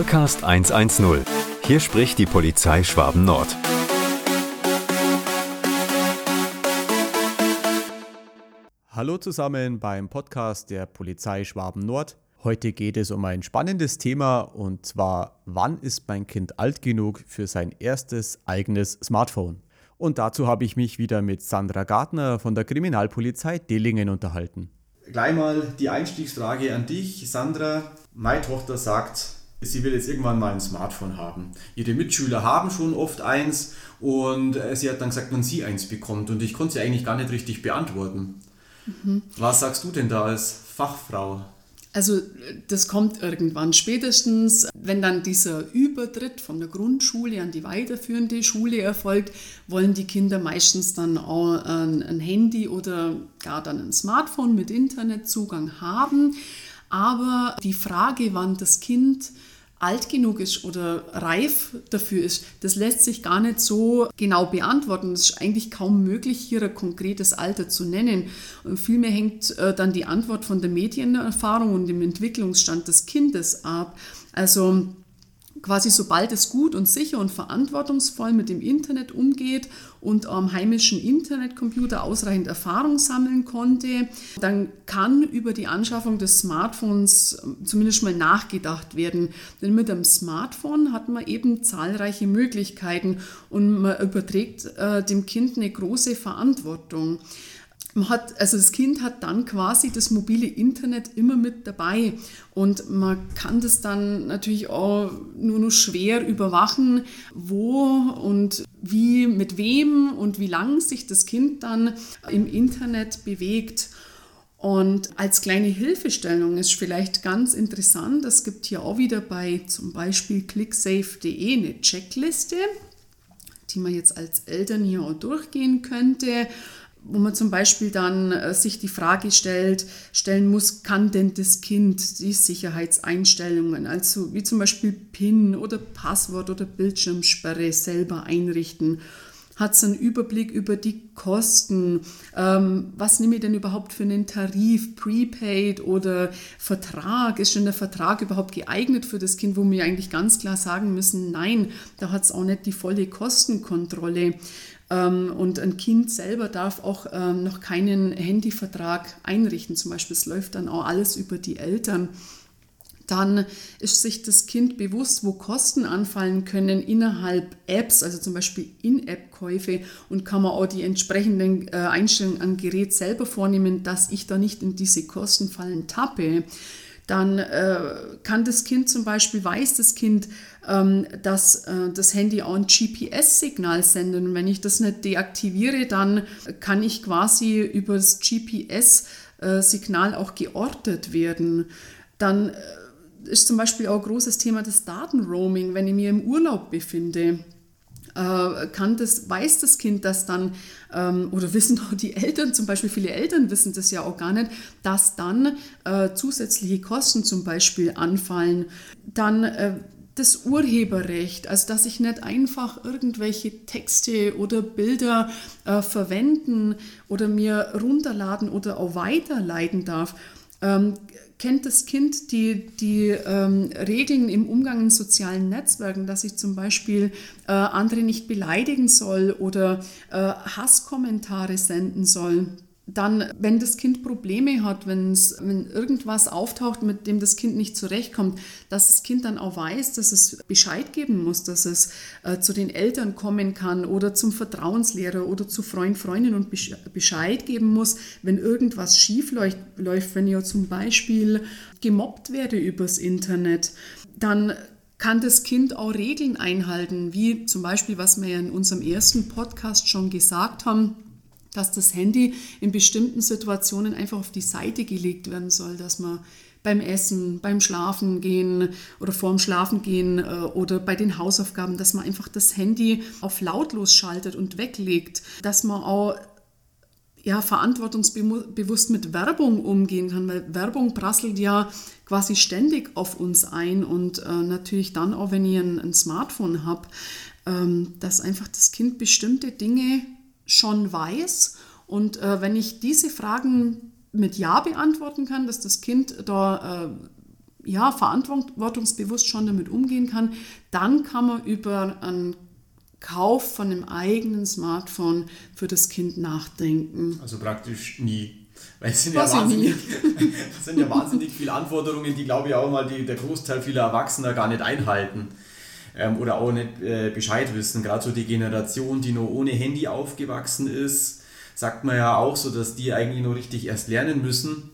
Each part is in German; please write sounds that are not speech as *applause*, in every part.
Vollcast 110. Hier spricht die Polizei Schwaben Nord. Hallo zusammen beim Podcast der Polizei Schwaben Nord. Heute geht es um ein spannendes Thema und zwar, wann ist mein Kind alt genug für sein erstes eigenes Smartphone? Und dazu habe ich mich wieder mit Sandra Gartner von der Kriminalpolizei Dillingen unterhalten. Gleich mal die Einstiegsfrage an dich, Sandra. Meine Tochter sagt, sie will jetzt irgendwann mal ein Smartphone haben. Ihre Mitschüler haben schon oft eins und äh, sie hat dann gesagt, wann sie eins bekommt und ich konnte sie eigentlich gar nicht richtig beantworten. Mhm. Was sagst du denn da als Fachfrau? Also das kommt irgendwann spätestens, wenn dann dieser Übertritt von der Grundschule an die weiterführende Schule erfolgt, wollen die Kinder meistens dann auch ein, ein Handy oder gar dann ein Smartphone mit Internetzugang haben. Aber die Frage, wann das Kind alt genug ist oder reif dafür ist, das lässt sich gar nicht so genau beantworten. Es ist eigentlich kaum möglich, hier ein konkretes Alter zu nennen. Und vielmehr hängt äh, dann die Antwort von der Medienerfahrung und dem Entwicklungsstand des Kindes ab. Also quasi sobald es gut und sicher und verantwortungsvoll mit dem Internet umgeht und am heimischen Internetcomputer ausreichend Erfahrung sammeln konnte, dann kann über die Anschaffung des Smartphones ähm, zumindest mal nachgedacht werden. Denn mit dem Smartphone hat man eben zahlreiche Möglichkeiten und man überträgt äh, dem Kind eine große Verantwortung man hat, also das Kind hat dann quasi das mobile Internet immer mit dabei und man kann das dann natürlich auch nur noch schwer überwachen, wo und wie, mit wem und wie lang sich das Kind dann im Internet bewegt. Und als kleine Hilfestellung ist vielleicht ganz interessant, es gibt hier auch wieder bei zum Beispiel clicksafe.de eine Checkliste, die man jetzt als Eltern hier auch durchgehen könnte wo man zum Beispiel dann äh, sich die Frage stellt, stellen muss, kann denn das Kind die Sicherheitseinstellungen, also wie zum Beispiel PIN oder Passwort oder Bildschirmsperre selber einrichten? Hat es einen Überblick über die Kosten? Ähm, was nehme ich denn überhaupt für einen Tarif, Prepaid oder Vertrag? Ist schon der Vertrag überhaupt geeignet für das Kind, wo wir eigentlich ganz klar sagen müssen, nein, da hat es auch nicht die volle Kostenkontrolle. Ähm, und ein Kind selber darf auch ähm, noch keinen Handyvertrag einrichten. Zum Beispiel, es läuft dann auch alles über die Eltern. Dann ist sich das Kind bewusst, wo Kosten anfallen können innerhalb Apps, also zum Beispiel In-App-Käufe und kann man auch die entsprechenden äh, Einstellungen am Gerät selber vornehmen, dass ich da nicht in diese Kostenfallen tappe dann äh, kann das Kind zum Beispiel, weiß das Kind, ähm, dass äh, das Handy auch ein GPS-Signal sendet. Und wenn ich das nicht deaktiviere, dann kann ich quasi über das GPS-Signal auch geortet werden. Dann äh, ist zum Beispiel auch ein großes Thema das Datenroaming, wenn ich mir im Urlaub befinde. Äh, kann das, weiß das Kind das dann, oder wissen auch die Eltern, zum Beispiel viele Eltern wissen das ja auch gar nicht, dass dann äh, zusätzliche Kosten zum Beispiel anfallen. Dann äh, das Urheberrecht, also dass ich nicht einfach irgendwelche Texte oder Bilder äh, verwenden oder mir runterladen oder auch weiterleiten darf. Ähm, kennt das Kind die, die ähm, Regeln im Umgang in sozialen Netzwerken, dass ich zum Beispiel äh, andere nicht beleidigen soll oder äh, Hasskommentare senden soll? Dann, wenn das Kind Probleme hat, wenn's, wenn irgendwas auftaucht, mit dem das Kind nicht zurechtkommt, dass das Kind dann auch weiß, dass es Bescheid geben muss, dass es äh, zu den Eltern kommen kann oder zum Vertrauenslehrer oder zu Freund, Freundin und Bescheid geben muss, wenn irgendwas schief läuft, wenn ich zum Beispiel gemobbt werde übers Internet, dann kann das Kind auch Regeln einhalten, wie zum Beispiel, was wir ja in unserem ersten Podcast schon gesagt haben, dass das Handy in bestimmten Situationen einfach auf die Seite gelegt werden soll, dass man beim Essen, beim Schlafen gehen oder vorm Schlafen gehen äh, oder bei den Hausaufgaben, dass man einfach das Handy auf lautlos schaltet und weglegt, dass man auch ja, verantwortungsbewusst mit Werbung umgehen kann, weil Werbung prasselt ja quasi ständig auf uns ein und äh, natürlich dann auch, wenn ihr ein, ein Smartphone habt, ähm, dass einfach das Kind bestimmte Dinge schon weiß. Und äh, wenn ich diese Fragen mit Ja beantworten kann, dass das Kind da äh, ja, verantwortungsbewusst schon damit umgehen kann, dann kann man über einen Kauf von einem eigenen Smartphone für das Kind nachdenken. Also praktisch nie. Weil es sind, ja wahnsinnig, *laughs* es sind ja wahnsinnig viele Anforderungen, die, glaube ich, auch mal die, der Großteil vieler Erwachsener gar nicht einhalten ähm, oder auch nicht äh, Bescheid wissen. Gerade so die Generation, die nur ohne Handy aufgewachsen ist, sagt man ja auch so, dass die eigentlich nur richtig erst lernen müssen,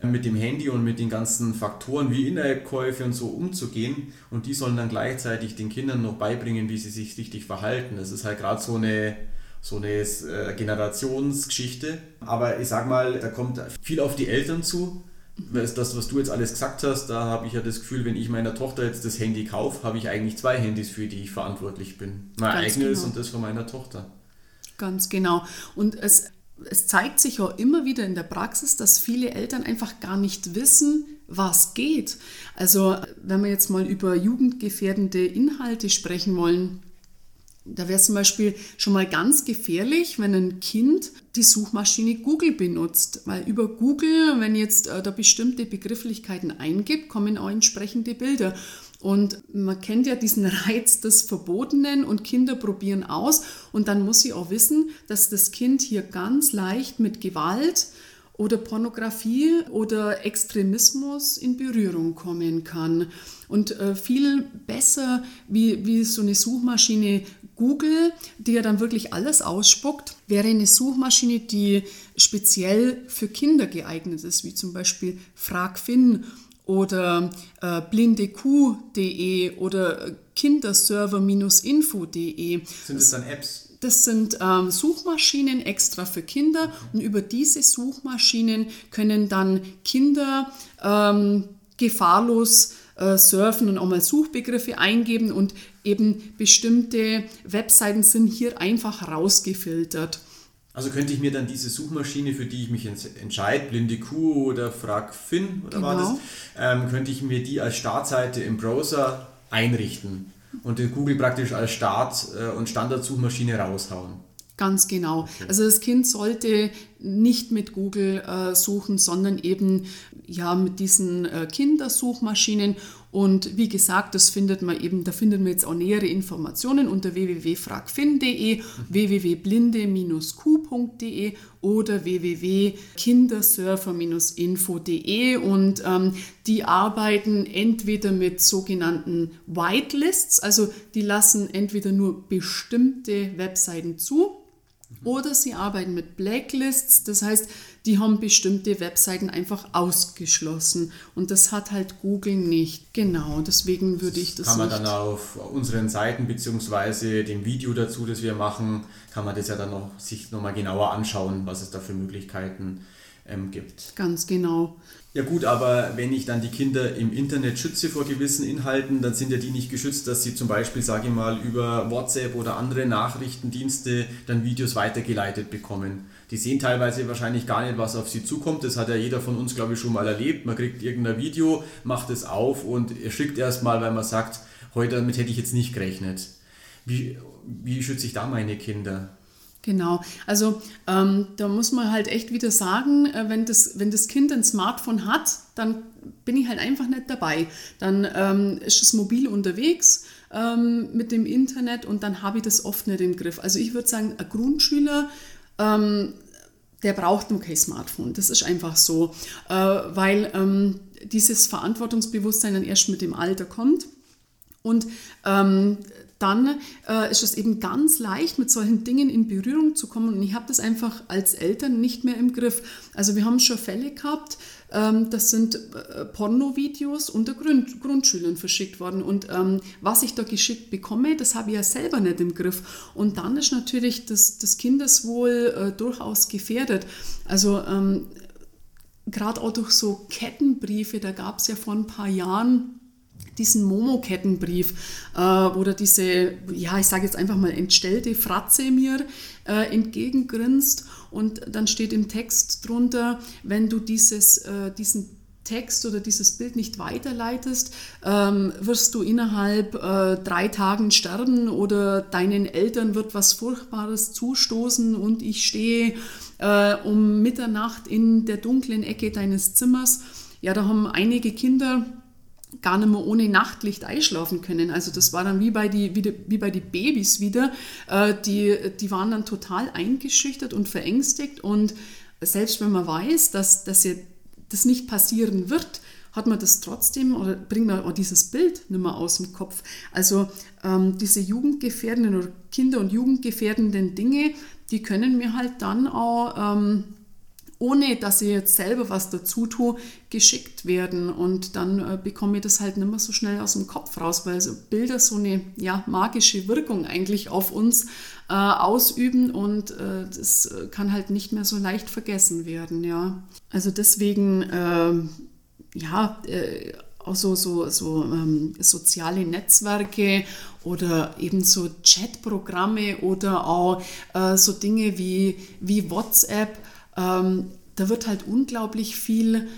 äh, mit dem Handy und mit den ganzen Faktoren wie In-App-Käufe und so umzugehen. Und die sollen dann gleichzeitig den Kindern noch beibringen, wie sie sich richtig verhalten. Das ist halt gerade so eine so eine äh, Generationsgeschichte. Aber ich sag mal, da kommt viel auf die Eltern zu. Das, was du jetzt alles gesagt hast, da habe ich ja das Gefühl, wenn ich meiner Tochter jetzt das Handy kaufe, habe ich eigentlich zwei Handys, für die ich verantwortlich bin. Mein Ganz eigenes genau. und das von meiner Tochter. Ganz genau. Und es, es zeigt sich auch immer wieder in der Praxis, dass viele Eltern einfach gar nicht wissen, was geht. Also wenn wir jetzt mal über jugendgefährdende Inhalte sprechen wollen, da wäre es zum Beispiel schon mal ganz gefährlich, wenn ein Kind die Suchmaschine Google benutzt, weil über Google, wenn jetzt äh, da bestimmte Begrifflichkeiten eingibt, kommen auch entsprechende Bilder. Und man kennt ja diesen *laughs* Reiz des Verbotenen und Kinder probieren aus. Und dann muss sie auch wissen, dass das Kind hier ganz leicht mit Gewalt oder Pornografie oder Extremismus in Berührung kommen kann. Und äh, viel besser wie, wie so eine Suchmaschine Google, die ja dann wirklich alles ausspuckt, wäre eine Suchmaschine, die speziell für Kinder geeignet ist, wie zum Beispiel FragFin oder äh, blindekuh.de oder kinderserver-info.de. Sind das dann Apps? Das sind ähm, Suchmaschinen extra für Kinder und über diese Suchmaschinen können dann Kinder ähm, gefahrlos äh, surfen und auch mal Suchbegriffe eingeben und eben bestimmte Webseiten sind hier einfach rausgefiltert. Also könnte ich mir dann diese Suchmaschine, für die ich mich entscheide, Blinde Kuh oder Frag Finn oder genau. war das, genau. ähm, könnte ich mir die als Startseite im Browser einrichten und den Google praktisch als Start- äh, und Standardsuchmaschine raushauen. Ganz genau. Okay. Also das Kind sollte nicht mit Google äh, suchen, sondern eben ja mit diesen äh, Kindersuchmaschinen und wie gesagt, das findet man eben, da findet man jetzt auch nähere Informationen unter www.fragfin.de, mhm. www.blinde-q.de oder www.kindersurfer-info.de und ähm, die arbeiten entweder mit sogenannten Whitelists, also die lassen entweder nur bestimmte Webseiten zu oder sie arbeiten mit Blacklists, das heißt, die haben bestimmte Webseiten einfach ausgeschlossen. Und das hat halt Google nicht. Genau, deswegen würde ich das. Kann man dann auf unseren Seiten bzw. dem Video dazu, das wir machen, kann man das ja dann noch sich nochmal genauer anschauen, was es da für Möglichkeiten ähm, gibt. Ganz genau. Ja gut, aber wenn ich dann die Kinder im Internet schütze vor gewissen Inhalten, dann sind ja die nicht geschützt, dass sie zum Beispiel, sage ich mal, über WhatsApp oder andere Nachrichtendienste dann Videos weitergeleitet bekommen. Die sehen teilweise wahrscheinlich gar nicht, was auf sie zukommt. Das hat ja jeder von uns, glaube ich, schon mal erlebt. Man kriegt irgendein Video, macht es auf und erschrickt erstmal, weil man sagt, heute damit hätte ich jetzt nicht gerechnet. Wie, wie schütze ich da meine Kinder? Genau, also ähm, da muss man halt echt wieder sagen, äh, wenn, das, wenn das Kind ein Smartphone hat, dann bin ich halt einfach nicht dabei. Dann ähm, ist es mobil unterwegs ähm, mit dem Internet und dann habe ich das oft nicht im Griff. Also ich würde sagen, ein Grundschüler, ähm, der braucht nur kein Smartphone. Das ist einfach so, äh, weil ähm, dieses Verantwortungsbewusstsein dann erst mit dem Alter kommt. Und ähm, dann äh, ist es eben ganz leicht, mit solchen Dingen in Berührung zu kommen. Und ich habe das einfach als Eltern nicht mehr im Griff. Also wir haben schon Fälle gehabt, ähm, das sind äh, Pornovideos unter Grund, Grundschülern verschickt worden. Und ähm, was ich da geschickt bekomme, das habe ich ja selber nicht im Griff. Und dann ist natürlich das, das Kindeswohl äh, durchaus gefährdet. Also ähm, gerade auch durch so Kettenbriefe, da gab es ja vor ein paar Jahren diesen Momo-Kettenbrief, äh, da diese, ja, ich sage jetzt einfach mal, entstellte Fratze mir äh, entgegengrinst und dann steht im Text drunter, wenn du dieses, äh, diesen Text oder dieses Bild nicht weiterleitest, ähm, wirst du innerhalb äh, drei Tagen sterben oder deinen Eltern wird was Furchtbares zustoßen und ich stehe äh, um Mitternacht in der dunklen Ecke deines Zimmers. Ja, da haben einige Kinder gar nicht mehr ohne Nachtlicht einschlafen können. Also das war dann wie bei die, wie, die, wie bei die Babys wieder. Äh, die, die waren dann total eingeschüchtert und verängstigt und selbst wenn man weiß, dass, dass ja das nicht passieren wird, hat man das trotzdem oder bringt man auch dieses Bild nicht mehr aus dem Kopf. Also ähm, diese jugendgefährdenden oder Kinder- und jugendgefährdenden Dinge, die können mir halt dann auch, ähm, ohne dass ich jetzt selber was dazu tue, geschickt werden. Und dann äh, bekomme ich das halt nicht mehr so schnell aus dem Kopf raus, weil so Bilder so eine ja, magische Wirkung eigentlich auf uns äh, ausüben und äh, das kann halt nicht mehr so leicht vergessen werden. Ja. Also deswegen ähm, ja, äh, auch so, so, so ähm, soziale Netzwerke oder eben so Chatprogramme oder auch äh, so Dinge wie, wie WhatsApp. Ähm, da wird halt unglaublich viel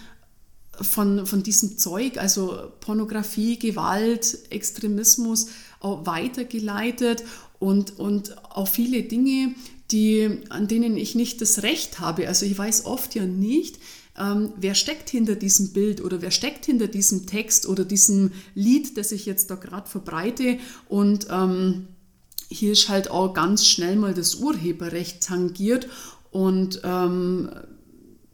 von, von diesem Zeug, also Pornografie, Gewalt, Extremismus, weitergeleitet und, und auch viele Dinge, die, an denen ich nicht das Recht habe. Also ich weiß oft ja nicht, ähm, wer steckt hinter diesem Bild oder wer steckt hinter diesem Text oder diesem Lied, das ich jetzt da gerade verbreite. Und ähm, hier ist halt auch ganz schnell mal das Urheberrecht tangiert. Und ähm,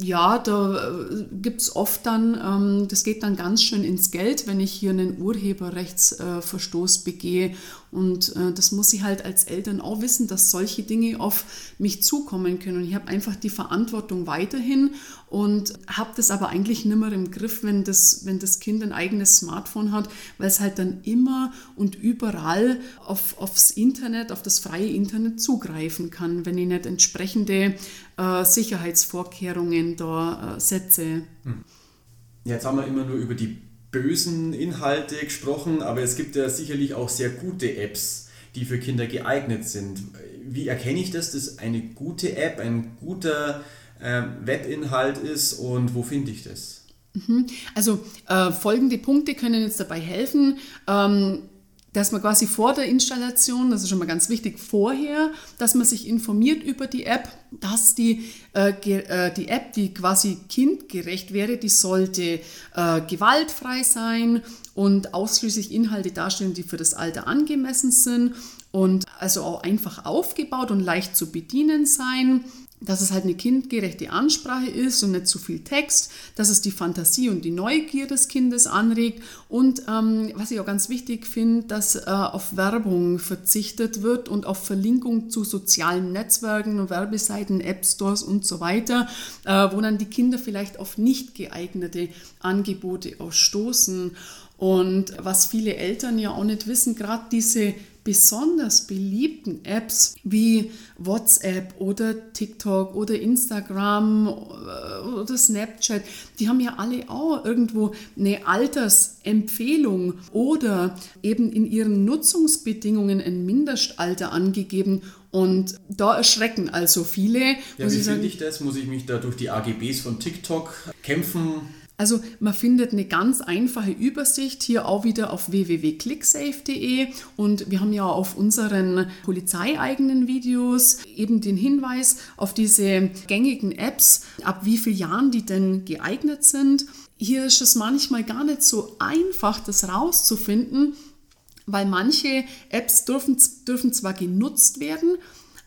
ja, da äh, gibt es oft dann, ähm, das geht dann ganz schön ins Geld, wenn ich hier einen Urheberrechtsverstoß äh, begehe. Und äh, das muss ich halt als Eltern auch wissen, dass solche Dinge auf mich zukommen können. Und ich habe einfach die Verantwortung weiterhin und habe das aber eigentlich nimmer im Griff, wenn das, wenn das Kind ein eigenes Smartphone hat, weil es halt dann immer und überall auf, aufs Internet, auf das freie Internet zugreifen kann, wenn ich nicht entsprechende äh, Sicherheitsvorkehrungen da äh, setze. Hm. Jetzt haben wir immer nur über die bösen Inhalte gesprochen, aber es gibt ja sicherlich auch sehr gute Apps, die für Kinder geeignet sind. Wie erkenne ich das, dass eine gute App ein guter äh, Webinhalt ist und wo finde ich das? Mhm. Also äh, folgende Punkte können jetzt dabei helfen. Ähm, dass man quasi vor der Installation, das ist schon mal ganz wichtig, vorher, dass man sich informiert über die App, dass die, äh, äh, die App, die quasi kindgerecht wäre, die sollte äh, gewaltfrei sein und ausschließlich Inhalte darstellen, die für das Alter angemessen sind und also auch einfach aufgebaut und leicht zu bedienen sein dass es halt eine kindgerechte Ansprache ist und nicht zu viel Text, dass es die Fantasie und die Neugier des Kindes anregt und ähm, was ich auch ganz wichtig finde, dass äh, auf Werbung verzichtet wird und auf Verlinkung zu sozialen Netzwerken Werbeseiten, App Stores und so weiter, äh, wo dann die Kinder vielleicht auf nicht geeignete Angebote ausstoßen. Und was viele Eltern ja auch nicht wissen, gerade diese besonders beliebten Apps wie WhatsApp oder TikTok oder Instagram äh, oder Snapchat, die haben ja alle auch irgendwo eine Altersempfehlung oder eben in ihren Nutzungsbedingungen ein Mindestalter angegeben. Und da erschrecken also viele. Ja, wie finde ich das? Muss ich mich da durch die AGBs von TikTok kämpfen? Also man findet eine ganz einfache Übersicht hier auch wieder auf www.clicksafe.de und wir haben ja auf unseren polizeieigenen Videos eben den Hinweis auf diese gängigen Apps, ab wie vielen Jahren die denn geeignet sind. Hier ist es manchmal gar nicht so einfach, das rauszufinden, weil manche Apps dürfen, dürfen zwar genutzt werden,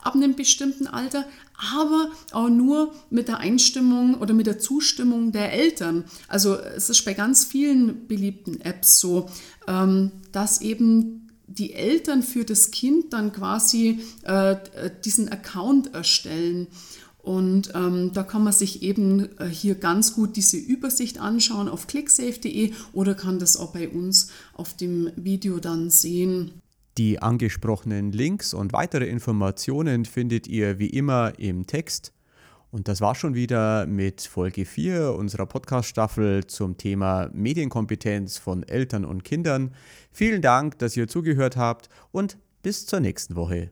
ab einem bestimmten Alter, aber auch nur mit der Einstimmung oder mit der Zustimmung der Eltern. Also es ist bei ganz vielen beliebten Apps so, ähm, dass eben die Eltern für das Kind dann quasi äh, diesen Account erstellen. Und ähm, da kann man sich eben äh, hier ganz gut diese Übersicht anschauen auf clicksafe.de oder kann das auch bei uns auf dem Video dann sehen. Die angesprochenen Links und weitere Informationen findet ihr wie immer im Text. Und das war schon wieder mit Folge 4 unserer Podcast-Staffel zum Thema Medienkompetenz von Eltern und Kindern. Vielen Dank, dass ihr zugehört habt und bis zur nächsten Woche.